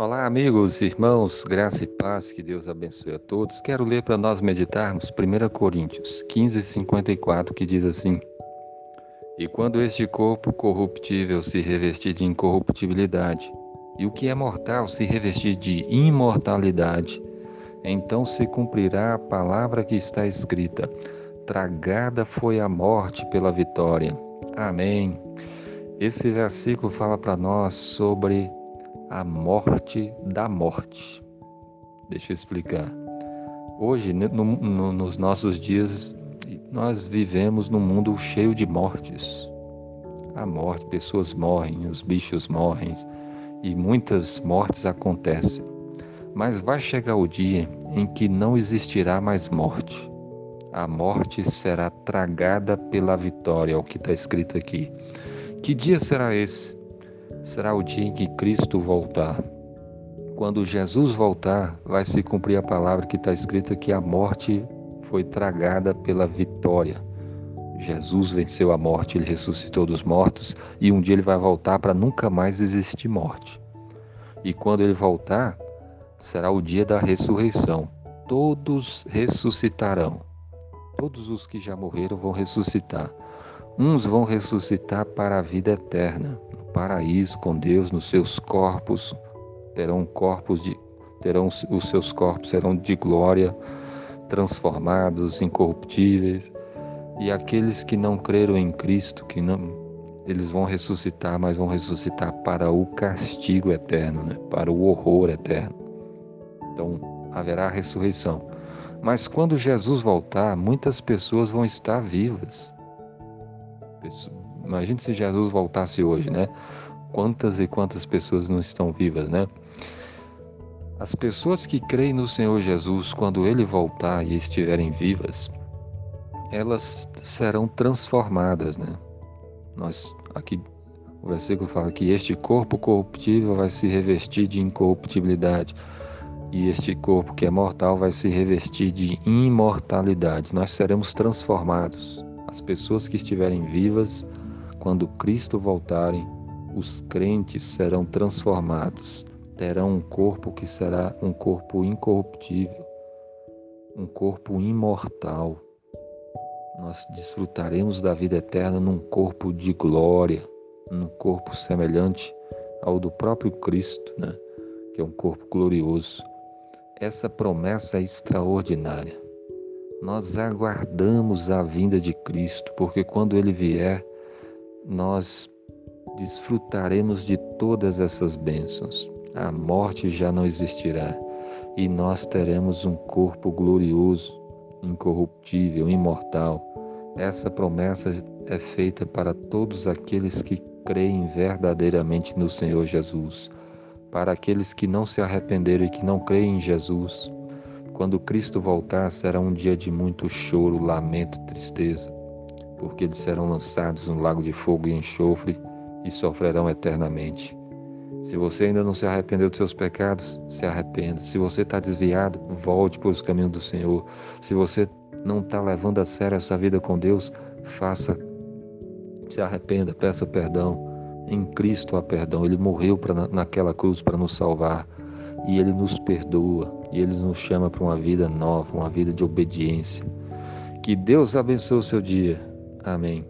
Olá, amigos, irmãos, graça e paz, que Deus abençoe a todos. Quero ler para nós meditarmos 1 Coríntios 15, 54, que diz assim: E quando este corpo corruptível se revestir de incorruptibilidade, e o que é mortal se revestir de imortalidade, então se cumprirá a palavra que está escrita: Tragada foi a morte pela vitória. Amém. Esse versículo fala para nós sobre a morte da morte. Deixa eu explicar. Hoje, no, no, nos nossos dias, nós vivemos num mundo cheio de mortes. A morte, pessoas morrem, os bichos morrem e muitas mortes acontecem. Mas vai chegar o dia em que não existirá mais morte. A morte será tragada pela vitória, é o que está escrito aqui. Que dia será esse? Será o dia em que Cristo voltar. Quando Jesus voltar, vai se cumprir a palavra que está escrita que a morte foi tragada pela vitória. Jesus venceu a morte, ele ressuscitou dos mortos e um dia ele vai voltar para nunca mais existir morte. E quando ele voltar, será o dia da ressurreição. Todos ressuscitarão. Todos os que já morreram vão ressuscitar. Uns vão ressuscitar para a vida eterna, paraíso com Deus nos seus corpos, terão corpos de terão os seus corpos serão de glória, transformados, incorruptíveis. E aqueles que não creram em Cristo, que não eles vão ressuscitar, mas vão ressuscitar para o castigo eterno, né? para o horror eterno. Então haverá ressurreição. Mas quando Jesus voltar, muitas pessoas vão estar vivas. Imagine se Jesus voltasse hoje, né? Quantas e quantas pessoas não estão vivas, né? As pessoas que creem no Senhor Jesus, quando ele voltar e estiverem vivas, elas serão transformadas, né? Nós aqui o versículo fala que este corpo corruptível vai se revestir de incorruptibilidade e este corpo que é mortal vai se revestir de imortalidade. Nós seremos transformados. As pessoas que estiverem vivas quando Cristo voltarem, os crentes serão transformados, terão um corpo que será um corpo incorruptível, um corpo imortal. Nós desfrutaremos da vida eterna num corpo de glória, num corpo semelhante ao do próprio Cristo, né? que é um corpo glorioso. Essa promessa é extraordinária. Nós aguardamos a vinda de Cristo, porque quando ele vier, nós desfrutaremos de todas essas bênçãos. A morte já não existirá e nós teremos um corpo glorioso, incorruptível, imortal. Essa promessa é feita para todos aqueles que creem verdadeiramente no Senhor Jesus. Para aqueles que não se arrependeram e que não creem em Jesus, quando Cristo voltar, será um dia de muito choro, lamento, tristeza porque eles serão lançados no lago de fogo e enxofre e sofrerão eternamente. Se você ainda não se arrependeu dos seus pecados, se arrependa. Se você está desviado, volte para os caminhos do Senhor. Se você não está levando a sério essa vida com Deus, faça, se arrependa, peça perdão. Em Cristo há perdão. Ele morreu pra, naquela cruz para nos salvar e Ele nos perdoa e Ele nos chama para uma vida nova, uma vida de obediência. Que Deus abençoe o seu dia. Amém.